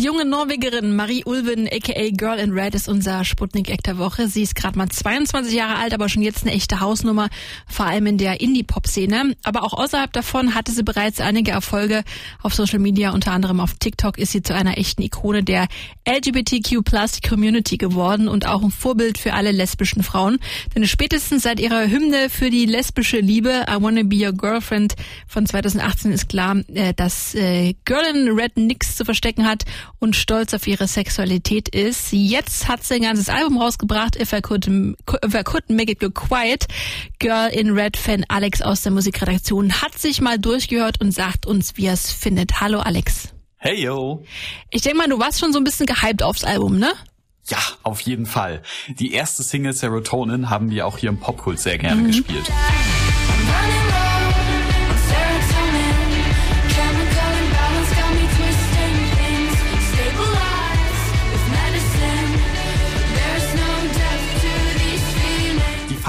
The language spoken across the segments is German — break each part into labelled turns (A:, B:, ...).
A: Die junge Norwegerin Marie Ulven, aka Girl in Red, ist unser Sputnik-Eck der Woche. Sie ist gerade mal 22 Jahre alt, aber schon jetzt eine echte Hausnummer, vor allem in der Indie-Pop-Szene. Aber auch außerhalb davon hatte sie bereits einige Erfolge auf Social Media, unter anderem auf TikTok ist sie zu einer echten Ikone der LGBTQ-Plus-Community geworden und auch ein Vorbild für alle lesbischen Frauen. Denn spätestens seit ihrer Hymne für die lesbische Liebe, I Wanna Be Your Girlfriend von 2018 ist klar, äh, dass äh, Girl in Red nichts zu verstecken hat und stolz auf ihre Sexualität ist. Jetzt hat sie ein ganzes Album rausgebracht, If I Could, If I Could Make It Go Quiet. Girl in Red Fan Alex aus der Musikredaktion hat sich mal durchgehört und sagt uns, wie er es findet. Hallo Alex.
B: Hey yo.
A: Ich denke mal, du warst schon so ein bisschen gehypt aufs Album, ne?
B: Ja, auf jeden Fall. Die erste Single Serotonin haben wir auch hier im Popkult sehr gerne mhm. gespielt.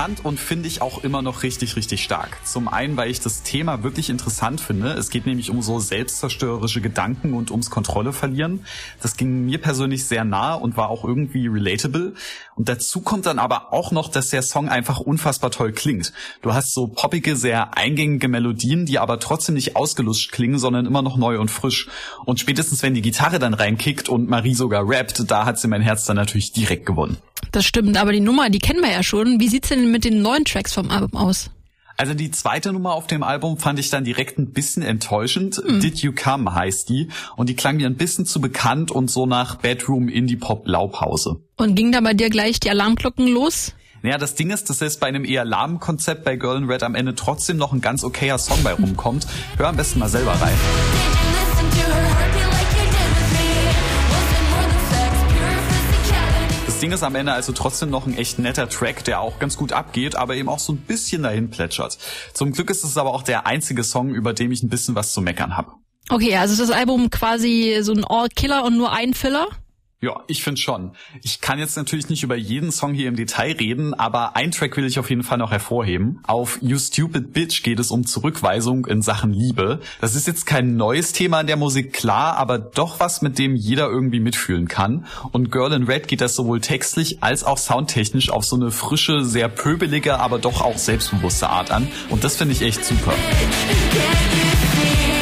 B: Fand und finde ich auch immer noch richtig, richtig stark. Zum einen, weil ich das Thema wirklich interessant finde. Es geht nämlich um so selbstzerstörerische Gedanken und ums Kontrolle verlieren. Das ging mir persönlich sehr nah und war auch irgendwie relatable. Und dazu kommt dann aber auch noch, dass der Song einfach unfassbar toll klingt. Du hast so poppige, sehr eingängige Melodien, die aber trotzdem nicht ausgelutscht klingen, sondern immer noch neu und frisch. Und spätestens, wenn die Gitarre dann reinkickt und Marie sogar rappt, da hat sie mein Herz dann natürlich direkt gewonnen.
A: Das stimmt, aber die Nummer, die kennen wir ja schon. Wie sieht's denn mit den neuen Tracks vom Album aus?
B: Also die zweite Nummer auf dem Album fand ich dann direkt ein bisschen enttäuschend. Mhm. Did You Come heißt die. Und die klang mir ein bisschen zu bekannt und so nach Bedroom Indie Pop Blaupause.
A: Und ging da bei dir gleich die Alarmglocken los?
B: Naja, das Ding ist, dass es bei einem eher lahmen Konzept bei Girl in Red am Ende trotzdem noch ein ganz okayer Song bei rumkommt. Hör am besten mal selber rein. Ding ist am Ende also trotzdem noch ein echt netter Track, der auch ganz gut abgeht, aber eben auch so ein bisschen dahin plätschert. Zum Glück ist es aber auch der einzige Song, über dem ich ein bisschen was zu meckern habe.
A: Okay, also ist das Album quasi so ein All-Killer und nur ein Filler?
B: Ja, ich finde schon. Ich kann jetzt natürlich nicht über jeden Song hier im Detail reden, aber ein Track will ich auf jeden Fall noch hervorheben. Auf You Stupid Bitch geht es um Zurückweisung in Sachen Liebe. Das ist jetzt kein neues Thema in der Musik, klar, aber doch was, mit dem jeder irgendwie mitfühlen kann. Und Girl in Red geht das sowohl textlich als auch soundtechnisch auf so eine frische, sehr pöbelige, aber doch auch selbstbewusste Art an. Und das finde ich echt super.
A: Okay,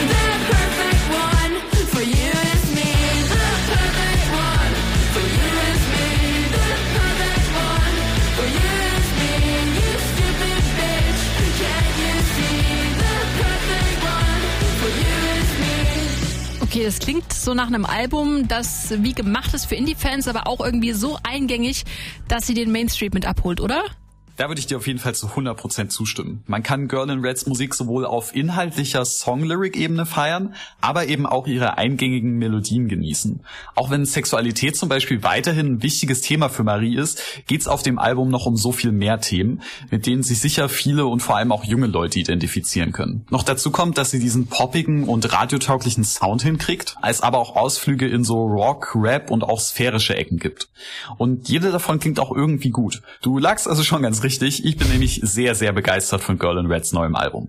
A: das klingt so nach einem Album, das wie gemacht ist für Indie-Fans, aber auch irgendwie so eingängig, dass sie den Mainstream mit abholt, oder?
B: Da würde ich dir auf jeden Fall zu 100% zustimmen. Man kann Girl in Reds Musik sowohl auf inhaltlicher Song-Lyric-Ebene feiern, aber eben auch ihre eingängigen Melodien genießen. Auch wenn Sexualität zum Beispiel weiterhin ein wichtiges Thema für Marie ist, geht's auf dem Album noch um so viel mehr Themen, mit denen sich sicher viele und vor allem auch junge Leute identifizieren können. Noch dazu kommt, dass sie diesen poppigen und radiotauglichen Sound hinkriegt, als aber auch Ausflüge in so Rock, Rap und auch sphärische Ecken gibt. Und jede davon klingt auch irgendwie gut. Du lagst also schon ganz richtig richtig. Ich bin nämlich sehr, sehr begeistert von Girl in Reds neuem Album.